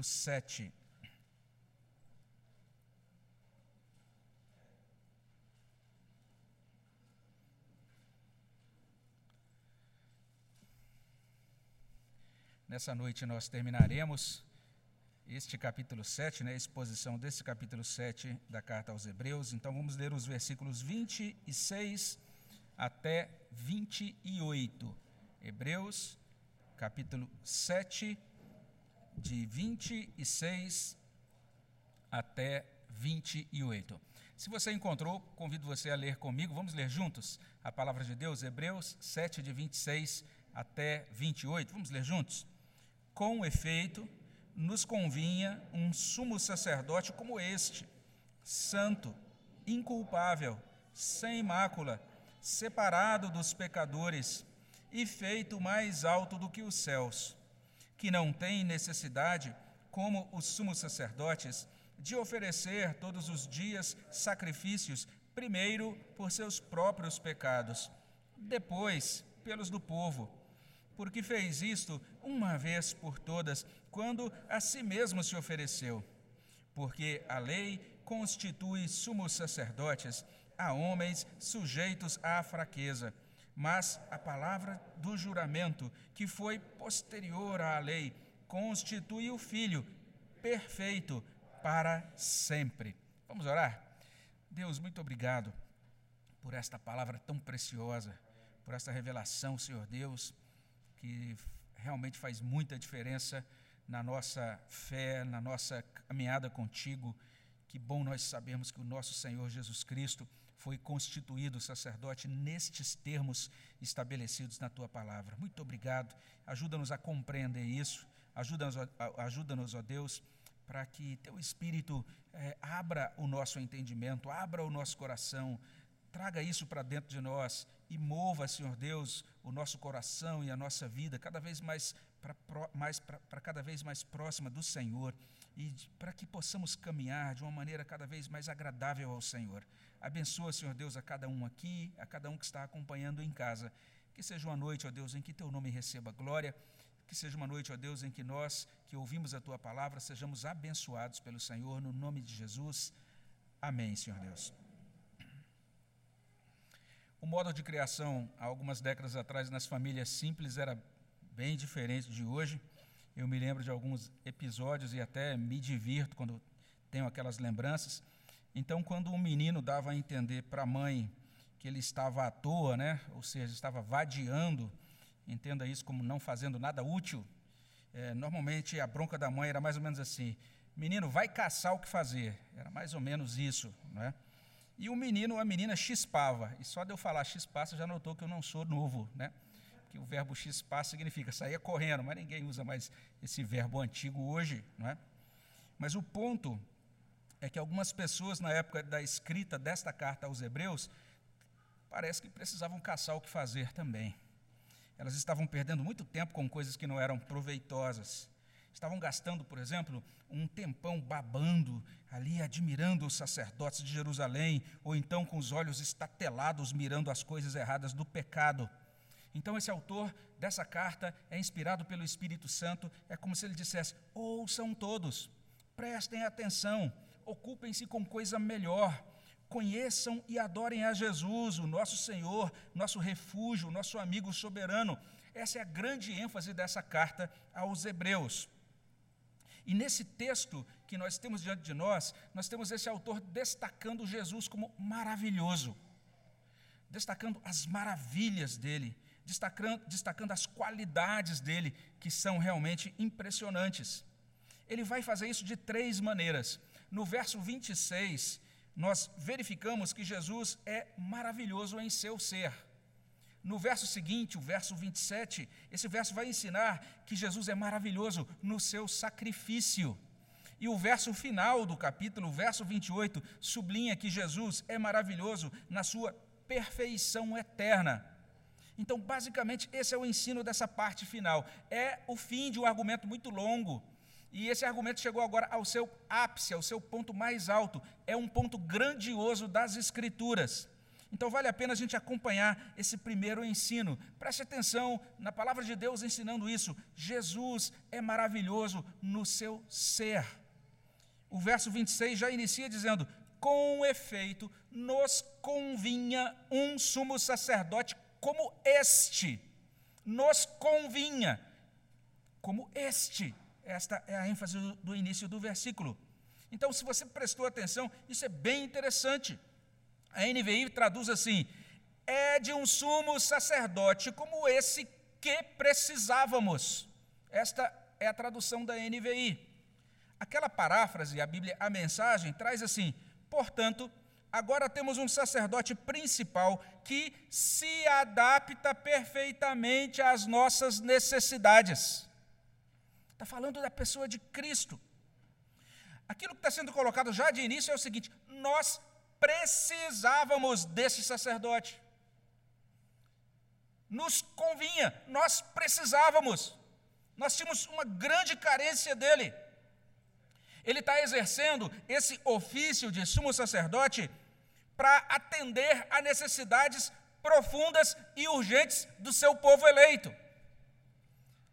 capítulo 7. Nessa noite nós terminaremos este capítulo 7, né, a exposição desse capítulo 7 da carta aos Hebreus. Então vamos ler os versículos 26 até 28. Hebreus, capítulo 7, de 26 até 28. Se você encontrou, convido você a ler comigo. Vamos ler juntos a palavra de Deus, Hebreus 7, de 26 até 28. Vamos ler juntos? Com efeito, nos convinha um sumo sacerdote como este, santo, inculpável, sem mácula, separado dos pecadores e feito mais alto do que os céus, que não tem necessidade, como os sumos sacerdotes, de oferecer todos os dias sacrifícios, primeiro por seus próprios pecados, depois pelos do povo porque fez isto uma vez por todas, quando a si mesmo se ofereceu. Porque a lei constitui sumos sacerdotes a homens sujeitos à fraqueza, mas a palavra do juramento, que foi posterior à lei, constitui o Filho perfeito para sempre. Vamos orar? Deus, muito obrigado por esta palavra tão preciosa, por esta revelação, Senhor Deus que realmente faz muita diferença na nossa fé, na nossa caminhada contigo. Que bom nós sabemos que o nosso Senhor Jesus Cristo foi constituído sacerdote nestes termos estabelecidos na tua palavra. Muito obrigado. Ajuda-nos a compreender isso. Ajuda-nos, ajuda-nos ó Deus, para que teu Espírito é, abra o nosso entendimento, abra o nosso coração, traga isso para dentro de nós e mova, Senhor Deus, o nosso coração e a nossa vida cada vez mais para mais, cada vez mais próxima do Senhor e para que possamos caminhar de uma maneira cada vez mais agradável ao Senhor. Abençoa, Senhor Deus, a cada um aqui, a cada um que está acompanhando em casa. Que seja uma noite, ó Deus, em que teu nome receba glória. Que seja uma noite, ó Deus, em que nós que ouvimos a tua palavra sejamos abençoados pelo Senhor, no nome de Jesus. Amém, Senhor Deus. O modo de criação, há algumas décadas atrás, nas famílias simples era bem diferente de hoje. Eu me lembro de alguns episódios e até me divirto quando tenho aquelas lembranças. Então, quando um menino dava a entender para a mãe que ele estava à toa, né? ou seja, estava vadiando, entenda isso como não fazendo nada útil, é, normalmente a bronca da mãe era mais ou menos assim: menino, vai caçar o que fazer. Era mais ou menos isso. Não é? E o menino a menina chispava. E só de eu falar chispar, você já notou que eu não sou novo, né? Que o verbo chispar significa sair correndo, mas ninguém usa mais esse verbo antigo hoje, não é? Mas o ponto é que algumas pessoas, na época da escrita desta carta aos Hebreus, parece que precisavam caçar o que fazer também. Elas estavam perdendo muito tempo com coisas que não eram proveitosas. Estavam gastando, por exemplo, um tempão babando ali, admirando os sacerdotes de Jerusalém, ou então com os olhos estatelados, mirando as coisas erradas do pecado. Então, esse autor dessa carta é inspirado pelo Espírito Santo, é como se ele dissesse: ouçam todos, prestem atenção, ocupem-se com coisa melhor, conheçam e adorem a Jesus, o nosso Senhor, nosso refúgio, nosso amigo soberano. Essa é a grande ênfase dessa carta aos Hebreus. E nesse texto que nós temos diante de nós, nós temos esse autor destacando Jesus como maravilhoso, destacando as maravilhas dele, destacando, destacando as qualidades dele, que são realmente impressionantes. Ele vai fazer isso de três maneiras. No verso 26, nós verificamos que Jesus é maravilhoso em seu ser. No verso seguinte, o verso 27, esse verso vai ensinar que Jesus é maravilhoso no seu sacrifício. E o verso final do capítulo, verso 28, sublinha que Jesus é maravilhoso na sua perfeição eterna. Então, basicamente, esse é o ensino dessa parte final. É o fim de um argumento muito longo. E esse argumento chegou agora ao seu ápice, ao seu ponto mais alto. É um ponto grandioso das Escrituras. Então vale a pena a gente acompanhar esse primeiro ensino. Preste atenção na palavra de Deus ensinando isso. Jesus é maravilhoso no seu ser. O verso 26 já inicia dizendo: Com efeito, nos convinha um sumo sacerdote como este. Nos convinha como este. Esta é a ênfase do, início do versículo. Então, se você prestou atenção, isso é bem interessante. A NVI traduz assim: é de um sumo sacerdote como esse que precisávamos. Esta é a tradução da NVI. Aquela paráfrase, a Bíblia, a mensagem, traz assim: portanto, agora temos um sacerdote principal que se adapta perfeitamente às nossas necessidades. Está falando da pessoa de Cristo. Aquilo que está sendo colocado já de início é o seguinte: nós precisávamos desse sacerdote. Nos convinha, nós precisávamos. Nós tínhamos uma grande carência dele. Ele está exercendo esse ofício de sumo sacerdote para atender a necessidades profundas e urgentes do seu povo eleito.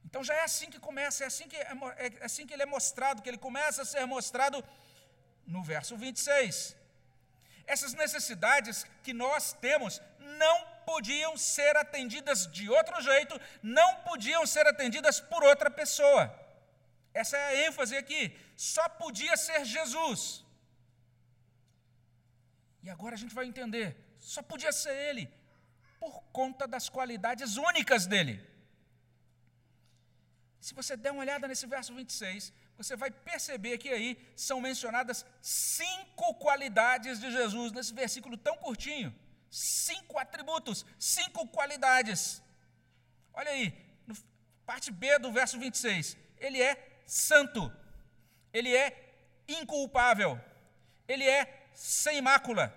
Então já é assim que começa, é assim que, é, é assim que ele é mostrado, que ele começa a ser mostrado no verso 26 essas necessidades que nós temos não podiam ser atendidas de outro jeito, não podiam ser atendidas por outra pessoa. Essa é a ênfase aqui. Só podia ser Jesus. E agora a gente vai entender. Só podia ser Ele, por conta das qualidades únicas dele. Se você der uma olhada nesse verso 26, você vai perceber que aí são mencionadas cinco qualidades de Jesus nesse versículo tão curtinho. Cinco atributos, cinco qualidades. Olha aí, parte B do verso 26. Ele é santo, ele é inculpável, ele é sem mácula,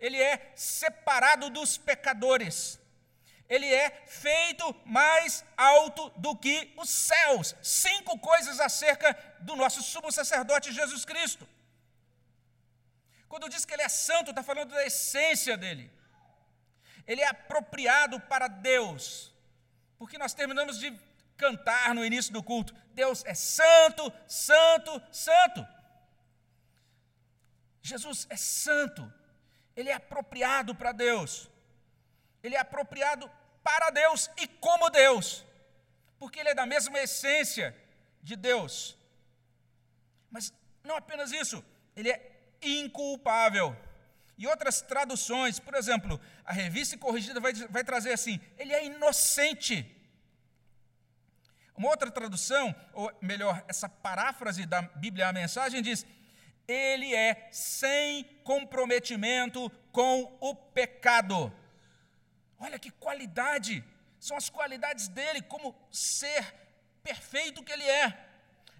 ele é separado dos pecadores, ele é feito mais alto do que os céus. Cinco coisas acerca do nosso sumo sacerdote Jesus Cristo. Quando diz que ele é santo, está falando da essência dele. Ele é apropriado para Deus. Porque nós terminamos de cantar no início do culto: Deus é santo, santo, santo. Jesus é santo. Ele é apropriado para Deus. Ele é apropriado para Deus e como Deus, porque ele é da mesma essência de Deus. Mas não apenas isso, ele é inculpável. E outras traduções, por exemplo, a revista corrigida vai, vai trazer assim: ele é inocente. Uma outra tradução, ou melhor, essa paráfrase da Bíblia, a mensagem diz: ele é sem comprometimento com o pecado. Olha que qualidade! São as qualidades dele como ser perfeito que ele é.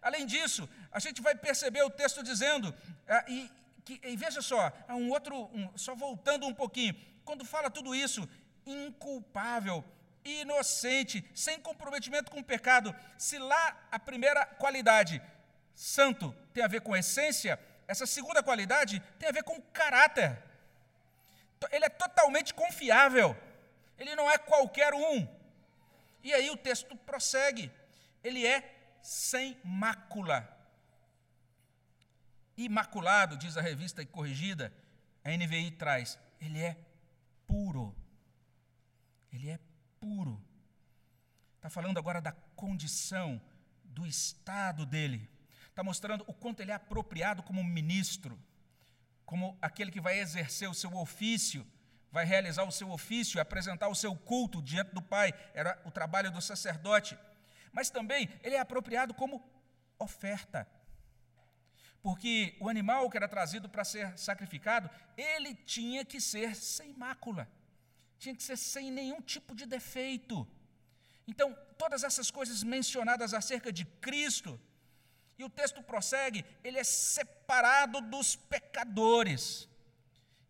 Além disso, a gente vai perceber o texto dizendo, ah, e, que, e veja só, um outro, um, só voltando um pouquinho, quando fala tudo isso, inculpável, inocente, sem comprometimento com o pecado, se lá a primeira qualidade, santo, tem a ver com essência, essa segunda qualidade tem a ver com caráter. Ele é totalmente confiável. Ele não é qualquer um. E aí o texto prossegue. Ele é sem mácula. Imaculado, diz a revista corrigida, a NVI traz. Ele é puro. Ele é puro. Está falando agora da condição, do estado dele. Está mostrando o quanto ele é apropriado como ministro, como aquele que vai exercer o seu ofício vai realizar o seu ofício, apresentar o seu culto diante do Pai, era o trabalho do sacerdote. Mas também ele é apropriado como oferta. Porque o animal que era trazido para ser sacrificado, ele tinha que ser sem mácula, tinha que ser sem nenhum tipo de defeito. Então, todas essas coisas mencionadas acerca de Cristo, e o texto prossegue, ele é separado dos pecadores.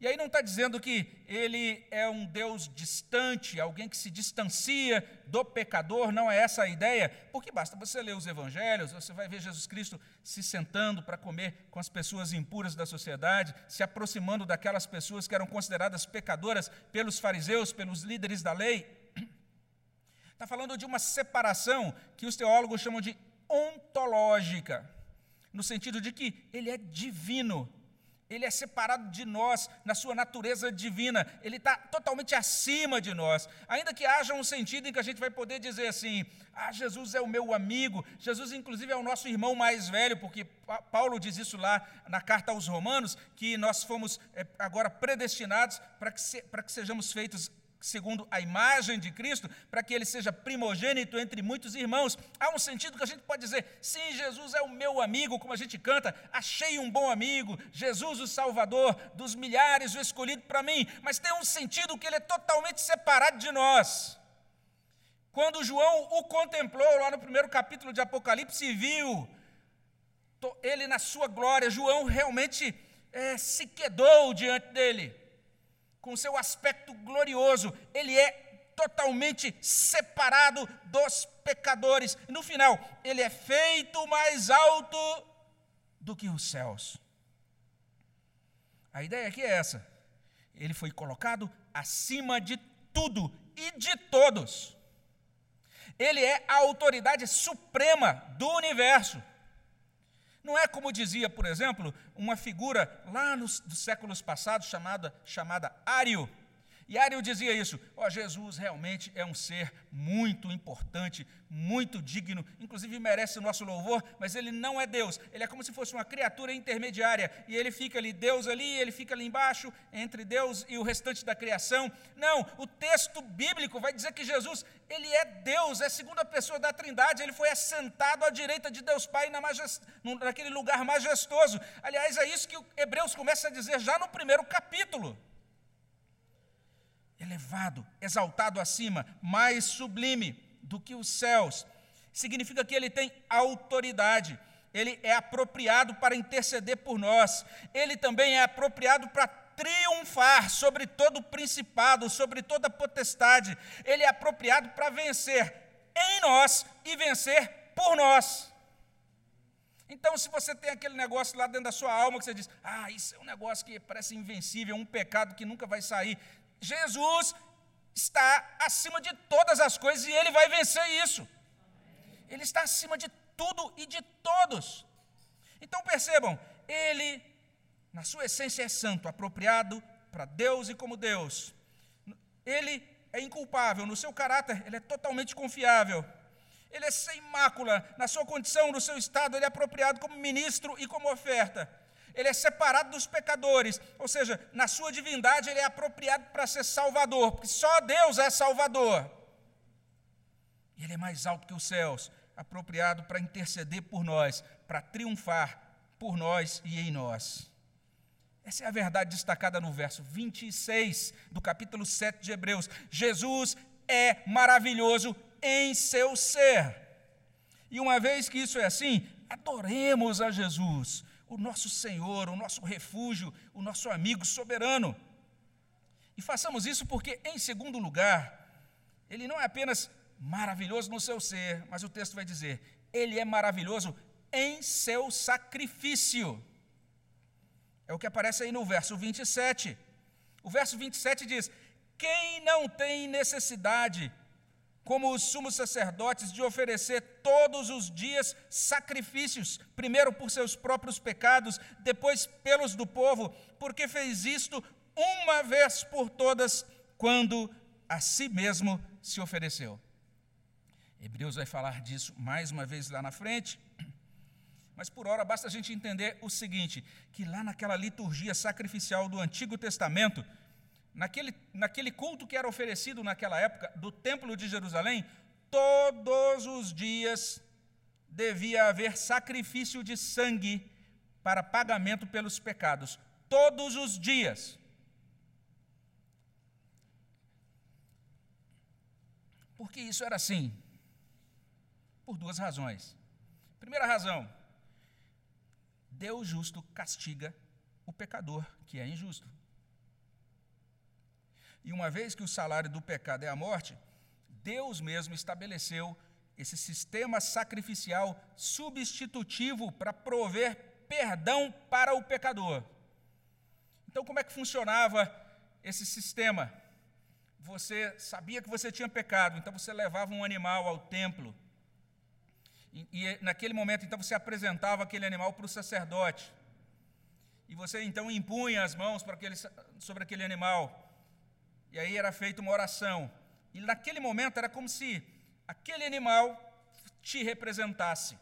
E aí não está dizendo que ele é um Deus distante, alguém que se distancia do pecador, não é essa a ideia, porque basta você ler os evangelhos, você vai ver Jesus Cristo se sentando para comer com as pessoas impuras da sociedade, se aproximando daquelas pessoas que eram consideradas pecadoras pelos fariseus, pelos líderes da lei. Está falando de uma separação que os teólogos chamam de ontológica, no sentido de que ele é divino, ele é separado de nós na sua natureza divina, ele está totalmente acima de nós. Ainda que haja um sentido em que a gente vai poder dizer assim: ah, Jesus é o meu amigo, Jesus, inclusive, é o nosso irmão mais velho, porque Paulo diz isso lá na carta aos Romanos, que nós fomos eh, agora predestinados para que, se, para que sejamos feitos segundo a imagem de Cristo, para que ele seja primogênito entre muitos irmãos. Há um sentido que a gente pode dizer: sim, Jesus é o meu amigo, como a gente canta, achei um bom amigo, Jesus o Salvador, dos milhares o escolhido para mim, mas tem um sentido que ele é totalmente separado de nós. Quando João o contemplou lá no primeiro capítulo de Apocalipse e viu ele na sua glória, João realmente é, se quedou diante dele com seu aspecto glorioso, ele é totalmente separado dos pecadores. No final, ele é feito mais alto do que os céus. A ideia aqui é essa. Ele foi colocado acima de tudo e de todos. Ele é a autoridade suprema do universo. Não é como dizia, por exemplo, uma figura lá nos, dos séculos passados chamada, chamada Ário, e Ariel dizia isso: ó, Jesus realmente é um ser muito importante, muito digno, inclusive merece o nosso louvor, mas ele não é Deus, ele é como se fosse uma criatura intermediária, e ele fica ali, Deus ali, ele fica ali embaixo, entre Deus e o restante da criação. Não, o texto bíblico vai dizer que Jesus, ele é Deus, é a segunda pessoa da Trindade, ele foi assentado à direita de Deus Pai na majest... naquele lugar majestoso. Aliás, é isso que o Hebreus começa a dizer já no primeiro capítulo elevado, exaltado acima, mais sublime do que os céus. Significa que ele tem autoridade, ele é apropriado para interceder por nós, ele também é apropriado para triunfar sobre todo principado, sobre toda potestade, ele é apropriado para vencer em nós e vencer por nós. Então, se você tem aquele negócio lá dentro da sua alma que você diz, ah, isso é um negócio que parece invencível, um pecado que nunca vai sair, Jesus está acima de todas as coisas e ele vai vencer isso. Ele está acima de tudo e de todos. Então percebam, ele, na sua essência, é santo, apropriado para Deus e como Deus. Ele é inculpável, no seu caráter, ele é totalmente confiável. Ele é sem mácula, na sua condição, no seu estado, ele é apropriado como ministro e como oferta ele é separado dos pecadores, ou seja, na sua divindade ele é apropriado para ser salvador, porque só Deus é salvador. E ele é mais alto que os céus, apropriado para interceder por nós, para triunfar por nós e em nós. Essa é a verdade destacada no verso 26 do capítulo 7 de Hebreus. Jesus é maravilhoso em seu ser. E uma vez que isso é assim, adoremos a Jesus, o nosso Senhor, o nosso refúgio, o nosso amigo soberano. E façamos isso porque, em segundo lugar, ele não é apenas maravilhoso no seu ser, mas o texto vai dizer, ele é maravilhoso em seu sacrifício. É o que aparece aí no verso 27. O verso 27 diz: Quem não tem necessidade como os sumos sacerdotes, de oferecer todos os dias sacrifícios, primeiro por seus próprios pecados, depois pelos do povo, porque fez isto uma vez por todas, quando a si mesmo se ofereceu. Hebreus vai falar disso mais uma vez lá na frente. Mas por hora basta a gente entender o seguinte: que lá naquela liturgia sacrificial do Antigo Testamento, naquele, naquele culto que era oferecido naquela época do Templo de Jerusalém, todos os dias devia haver sacrifício de sangue para pagamento pelos pecados. Todos os dias. Por que isso era assim? Por duas razões. Primeira razão: Deus justo castiga o pecador que é injusto. E uma vez que o salário do pecado é a morte, Deus mesmo estabeleceu esse sistema sacrificial substitutivo para prover perdão para o pecador. Então, como é que funcionava esse sistema? Você sabia que você tinha pecado, então você levava um animal ao templo. E, e naquele momento, então, você apresentava aquele animal para o sacerdote. E você então impunha as mãos aquele, sobre aquele animal. E aí era feita uma oração. E naquele momento era como se aquele animal te representasse.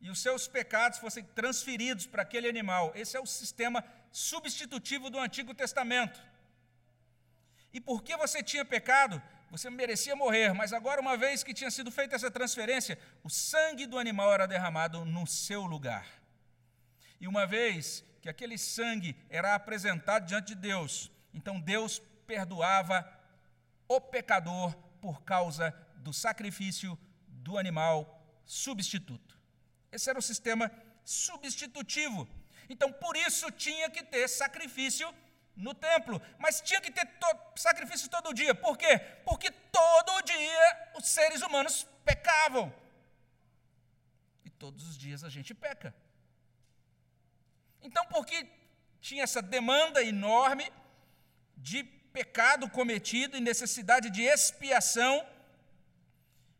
E os seus pecados fossem transferidos para aquele animal. Esse é o sistema substitutivo do Antigo Testamento. E porque você tinha pecado, você merecia morrer, mas agora, uma vez que tinha sido feita essa transferência, o sangue do animal era derramado no seu lugar. E uma vez que aquele sangue era apresentado diante de Deus, então Deus perdoava o pecador por causa do sacrifício do animal substituto. Esse era o sistema substitutivo. Então, por isso tinha que ter sacrifício no templo, mas tinha que ter to sacrifício todo dia. Por quê? Porque todo dia os seres humanos pecavam. E todos os dias a gente peca. Então, porque tinha essa demanda enorme de pecado cometido e necessidade de expiação,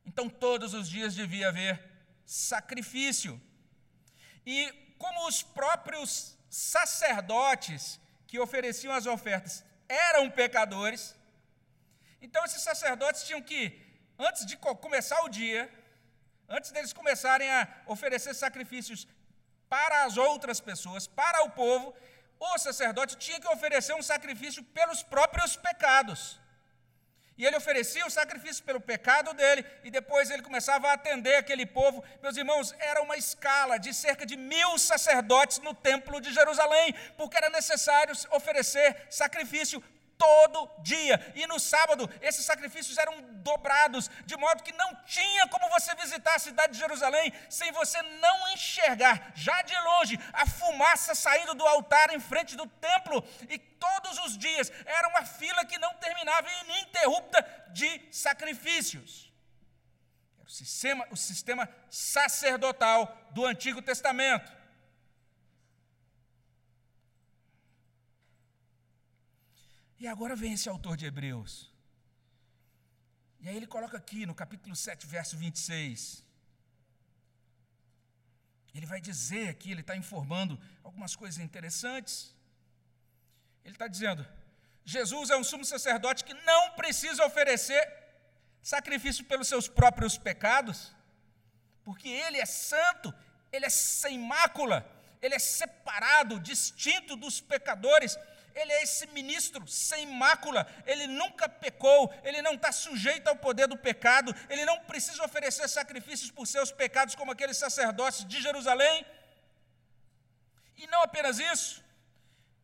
então todos os dias devia haver sacrifício. E como os próprios sacerdotes que ofereciam as ofertas eram pecadores, então esses sacerdotes tinham que, antes de começar o dia, antes deles começarem a oferecer sacrifícios para as outras pessoas, para o povo, o sacerdote tinha que oferecer um sacrifício pelos próprios pecados. E ele oferecia o sacrifício pelo pecado dele, e depois ele começava a atender aquele povo. Meus irmãos, era uma escala de cerca de mil sacerdotes no templo de Jerusalém, porque era necessário oferecer sacrifício todo dia. E no sábado, esses sacrifícios eram dobrados, de modo que não tinha como você visitar a cidade de Jerusalém sem você não enxergar, já de longe, a fumaça saindo do altar em frente do templo. E todos os dias era uma fila que não terminava ininterrupta de sacrifícios. Era o sistema, o sistema sacerdotal do Antigo Testamento. E agora vem esse autor de Hebreus. E aí ele coloca aqui no capítulo 7, verso 26. Ele vai dizer aqui, ele está informando algumas coisas interessantes. Ele está dizendo: Jesus é um sumo sacerdote que não precisa oferecer sacrifício pelos seus próprios pecados, porque ele é santo, ele é sem mácula, ele é separado, distinto dos pecadores, ele é esse ministro sem mácula, ele nunca pecou, ele não está sujeito ao poder do pecado, ele não precisa oferecer sacrifícios por seus pecados, como aqueles sacerdotes de Jerusalém. E não apenas isso,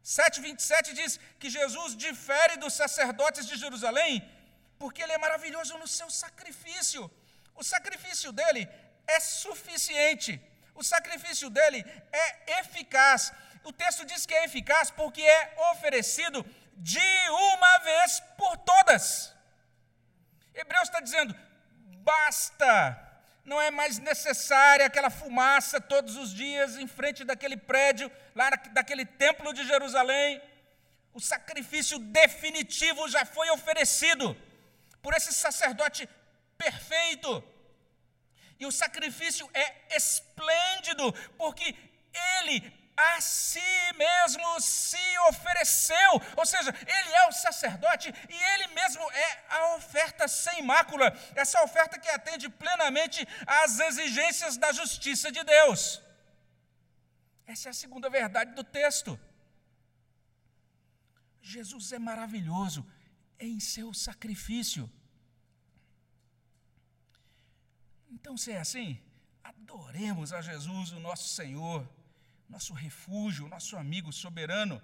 7,27 diz que Jesus difere dos sacerdotes de Jerusalém, porque ele é maravilhoso no seu sacrifício. O sacrifício dele é suficiente, o sacrifício dele é eficaz, o texto diz que é eficaz porque é oferecido de uma vez por todas. Hebreus está dizendo: basta, não é mais necessária aquela fumaça todos os dias em frente daquele prédio, lá daquele templo de Jerusalém. O sacrifício definitivo já foi oferecido por esse sacerdote perfeito. E o sacrifício é esplêndido, porque ele a si mesmo se ofereceu, ou seja, ele é o sacerdote e ele mesmo é a oferta sem mácula, essa oferta que atende plenamente às exigências da justiça de Deus. Essa é a segunda verdade do texto. Jesus é maravilhoso em seu sacrifício. Então, se é assim, adoremos a Jesus, o nosso Senhor nosso refúgio, nosso amigo soberano.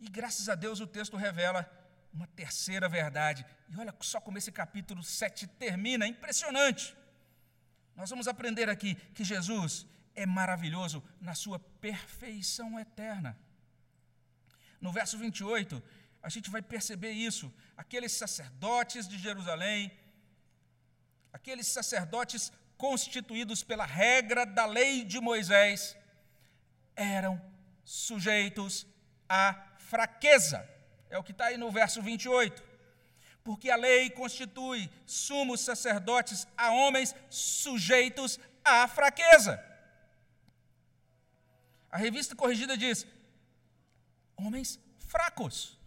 E graças a Deus o texto revela uma terceira verdade. E olha só como esse capítulo 7 termina, impressionante. Nós vamos aprender aqui que Jesus é maravilhoso na sua perfeição eterna. No verso 28, a gente vai perceber isso. Aqueles sacerdotes de Jerusalém, aqueles sacerdotes constituídos pela regra da lei de Moisés, eram sujeitos à fraqueza. É o que está aí no verso 28. Porque a lei constitui sumos sacerdotes a homens sujeitos à fraqueza. A revista corrigida diz: homens fracos.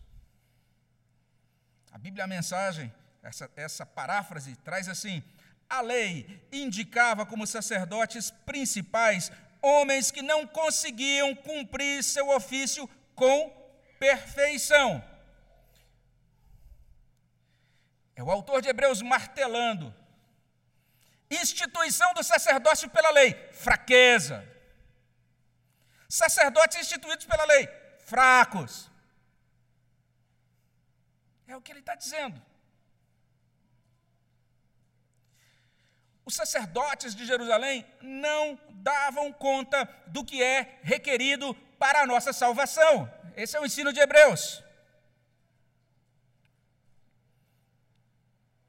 A Bíblia, a mensagem, essa, essa paráfrase, traz assim: a lei indicava como sacerdotes principais homens que não conseguiam cumprir seu ofício com perfeição. É o autor de Hebreus martelando. Instituição do sacerdócio pela lei, fraqueza. Sacerdotes instituídos pela lei, fracos. É o que ele está dizendo. Os sacerdotes de Jerusalém não davam conta do que é requerido para a nossa salvação. Esse é o ensino de Hebreus.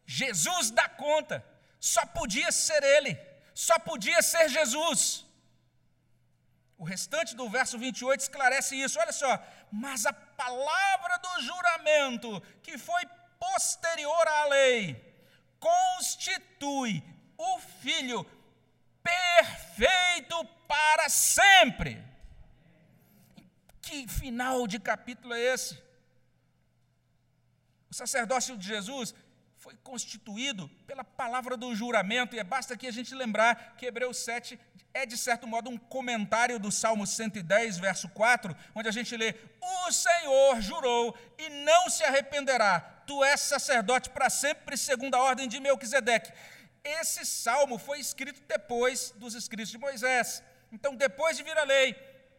Jesus dá conta, só podia ser Ele, só podia ser Jesus. O restante do verso 28 esclarece isso. Olha só, mas a palavra do juramento, que foi posterior à lei, constitui o Filho perfeito para sempre. Que final de capítulo é esse? O sacerdócio de Jesus foi constituído pela palavra do juramento, e basta aqui a gente lembrar que Hebreus 7 é, de certo modo, um comentário do Salmo 110, verso 4, onde a gente lê: O Senhor jurou e não se arrependerá, tu és sacerdote para sempre, segundo a ordem de Melquisedeque. Esse salmo foi escrito depois dos escritos de Moisés. Então, depois de vir a lei,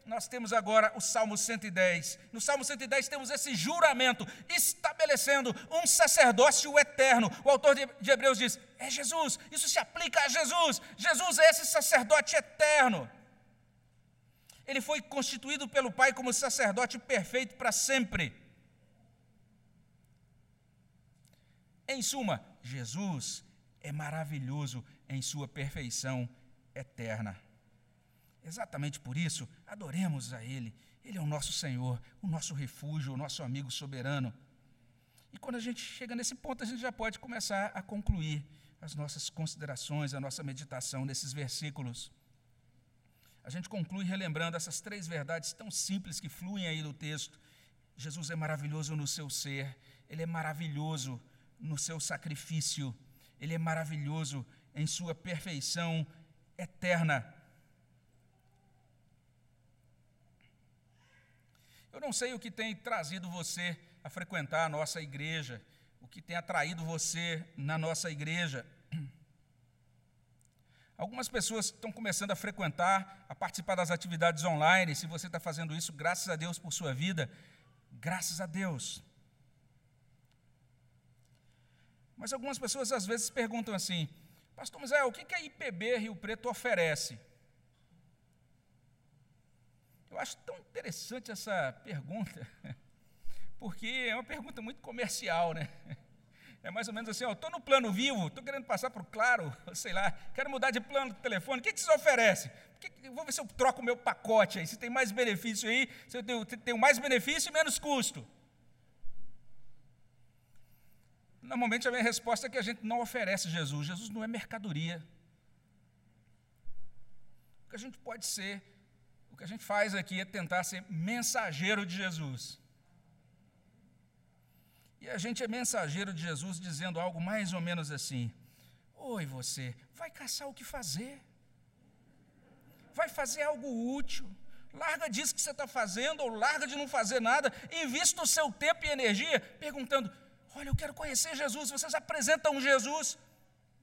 nós temos agora o Salmo 110. No Salmo 110 temos esse juramento estabelecendo um sacerdócio eterno. O autor de Hebreus diz: é Jesus, isso se aplica a Jesus. Jesus é esse sacerdote eterno. Ele foi constituído pelo Pai como sacerdote perfeito para sempre. Em suma, Jesus é maravilhoso em sua perfeição eterna. Exatamente por isso, adoremos a Ele. Ele é o nosso Senhor, o nosso refúgio, o nosso amigo soberano. E quando a gente chega nesse ponto, a gente já pode começar a concluir as nossas considerações, a nossa meditação nesses versículos. A gente conclui relembrando essas três verdades tão simples que fluem aí do texto. Jesus é maravilhoso no seu ser, ele é maravilhoso no seu sacrifício ele é maravilhoso em sua perfeição eterna. Eu não sei o que tem trazido você a frequentar a nossa igreja, o que tem atraído você na nossa igreja. Algumas pessoas estão começando a frequentar, a participar das atividades online. Se você está fazendo isso, graças a Deus por sua vida, graças a Deus. Mas algumas pessoas às vezes perguntam assim: Pastor José, o que a IPB Rio Preto oferece? Eu acho tão interessante essa pergunta, porque é uma pergunta muito comercial, né? É mais ou menos assim, estou no plano vivo, estou querendo passar para o claro, sei lá, quero mudar de plano de telefone, o que, que vocês oferecem? Vou ver se eu troco o meu pacote aí, se tem mais benefício aí, se eu tenho, tenho mais benefício e menos custo. Normalmente a minha resposta é que a gente não oferece Jesus. Jesus não é mercadoria. O que a gente pode ser, o que a gente faz aqui é tentar ser mensageiro de Jesus. E a gente é mensageiro de Jesus dizendo algo mais ou menos assim: Oi, você, vai caçar o que fazer. Vai fazer algo útil. Larga disso que você está fazendo, ou larga de não fazer nada, invista o seu tempo e energia perguntando: Olha, eu quero conhecer Jesus. Vocês apresentam Jesus.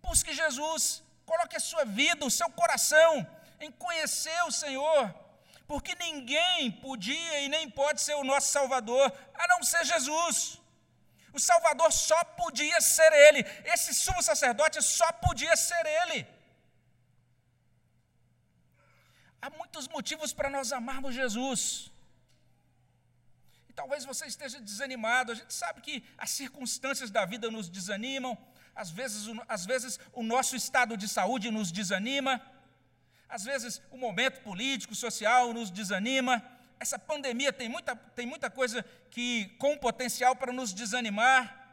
Busque Jesus. Coloque a sua vida, o seu coração em conhecer o Senhor. Porque ninguém podia e nem pode ser o nosso Salvador a não ser Jesus. O Salvador só podia ser Ele. Esse sumo sacerdote só podia ser Ele. Há muitos motivos para nós amarmos Jesus talvez você esteja desanimado. A gente sabe que as circunstâncias da vida nos desanimam, às vezes, às vezes o nosso estado de saúde nos desanima, às vezes o momento político, social nos desanima. Essa pandemia tem muita, tem muita coisa que com potencial para nos desanimar.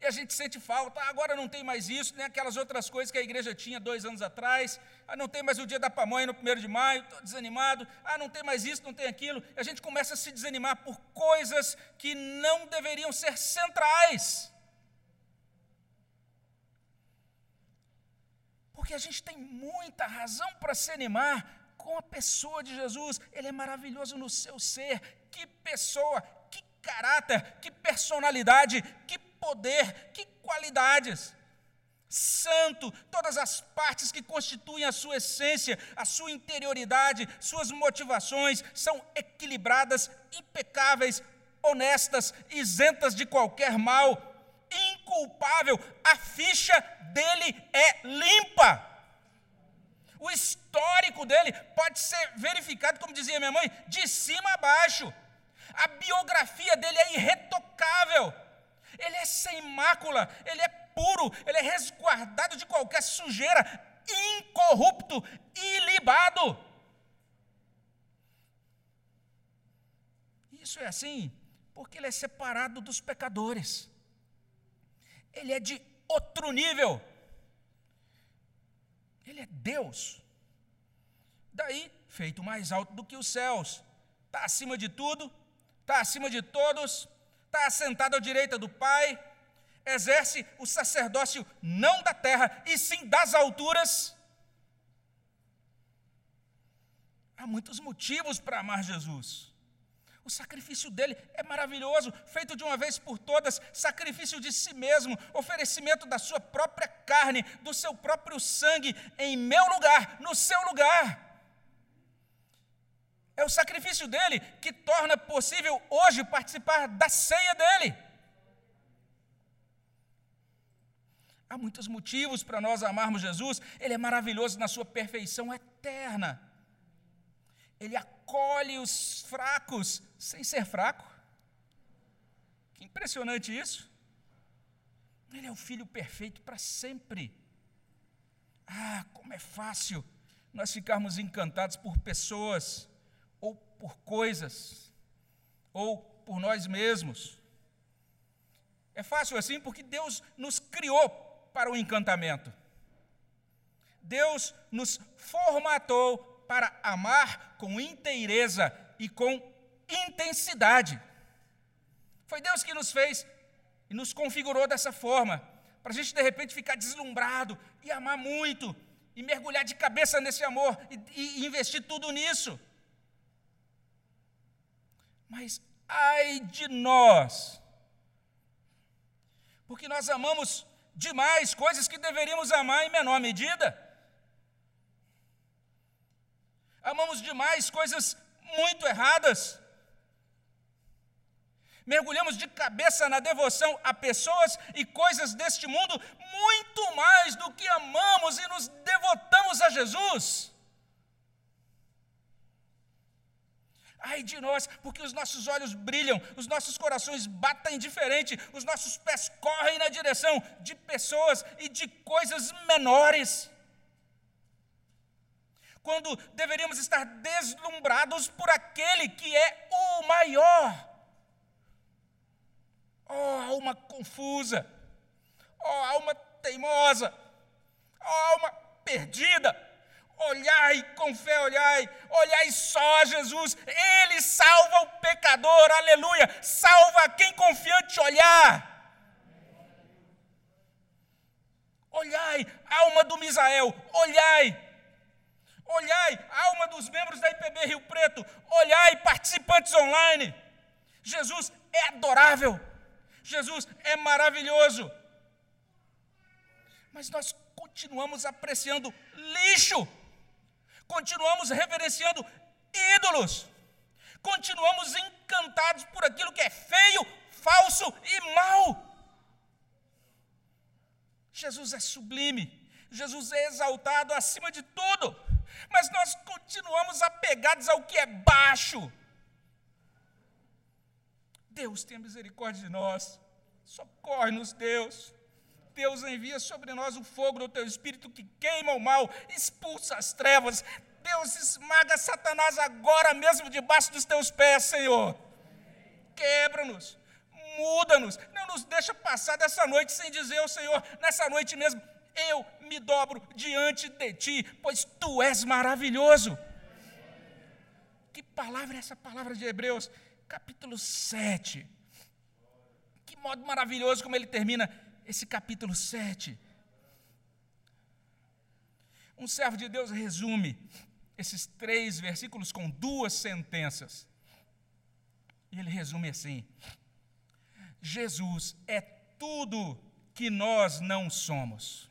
E a gente sente falta, ah, agora não tem mais isso, nem aquelas outras coisas que a igreja tinha dois anos atrás, ah, não tem mais o dia da pamonha no primeiro de maio, estou desanimado, ah, não tem mais isso, não tem aquilo. E a gente começa a se desanimar por coisas que não deveriam ser centrais. Porque a gente tem muita razão para se animar com a pessoa de Jesus. Ele é maravilhoso no seu ser. Que pessoa, que caráter, que personalidade, que poder, que qualidades. Santo, todas as partes que constituem a sua essência, a sua interioridade, suas motivações são equilibradas, impecáveis, honestas, isentas de qualquer mal, inculpável. A ficha dele é limpa. O histórico dele pode ser verificado, como dizia minha mãe, de cima a baixo. A biografia dele é irretocável ele é sem mácula, ele é puro, ele é resguardado de qualquer sujeira, incorrupto, ilibado. Isso é assim porque ele é separado dos pecadores. Ele é de outro nível. Ele é Deus. Daí, feito mais alto do que os céus, está acima de tudo, está acima de todos, está assentado à direita do Pai, exerce o sacerdócio não da terra, e sim das alturas. Há muitos motivos para amar Jesus. O sacrifício dele é maravilhoso, feito de uma vez por todas, sacrifício de si mesmo, oferecimento da sua própria carne, do seu próprio sangue, em meu lugar, no seu lugar. É o sacrifício dele que torna possível hoje participar da ceia dele. Há muitos motivos para nós amarmos Jesus. Ele é maravilhoso na sua perfeição eterna. Ele acolhe os fracos sem ser fraco. Que impressionante isso. Ele é o filho perfeito para sempre. Ah, como é fácil nós ficarmos encantados por pessoas por coisas, ou por nós mesmos. É fácil assim porque Deus nos criou para o encantamento. Deus nos formatou para amar com inteireza e com intensidade. Foi Deus que nos fez e nos configurou dessa forma, para a gente de repente ficar deslumbrado e amar muito, e mergulhar de cabeça nesse amor e, e investir tudo nisso. Mas ai de nós, porque nós amamos demais coisas que deveríamos amar em menor medida. Amamos demais coisas muito erradas. Mergulhamos de cabeça na devoção a pessoas e coisas deste mundo muito mais do que amamos e nos devotamos a Jesus. Ai de nós, porque os nossos olhos brilham, os nossos corações batem diferente, os nossos pés correm na direção de pessoas e de coisas menores. Quando deveríamos estar deslumbrados por aquele que é o maior. Oh, alma confusa, oh, alma teimosa, oh, alma perdida Olhai com fé, olhai, olhai só Jesus, Ele salva o pecador, aleluia, salva quem confiante olhar. Olhai, alma do Misael, olhai, olhai, alma dos membros da IPB Rio Preto, olhai, participantes online. Jesus é adorável, Jesus é maravilhoso, mas nós continuamos apreciando lixo continuamos reverenciando ídolos, continuamos encantados por aquilo que é feio, falso e mau. Jesus é sublime, Jesus é exaltado acima de tudo, mas nós continuamos apegados ao que é baixo, Deus tenha misericórdia de nós. Socorre-nos, Deus. Deus envia sobre nós o fogo do teu espírito que queima o mal, expulsa as trevas. Deus esmaga Satanás agora mesmo debaixo dos teus pés, Senhor. Quebra-nos, muda-nos. Não nos deixa passar dessa noite sem dizer ao Senhor, nessa noite mesmo, eu me dobro diante de ti, pois tu és maravilhoso. Que palavra é essa palavra de Hebreus, capítulo 7? Que modo maravilhoso como ele termina esse capítulo 7. Um servo de Deus resume esses três versículos com duas sentenças. E ele resume assim: Jesus é tudo que nós não somos.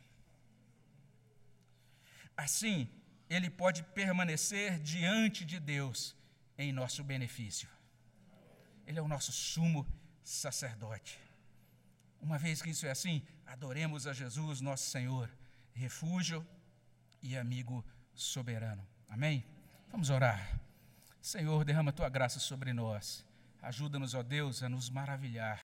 Assim, ele pode permanecer diante de Deus em nosso benefício. Ele é o nosso sumo sacerdote. Uma vez que isso é assim, adoremos a Jesus, nosso Senhor, refúgio e amigo soberano. Amém? Vamos orar. Senhor, derrama tua graça sobre nós. Ajuda-nos, ó Deus, a nos maravilhar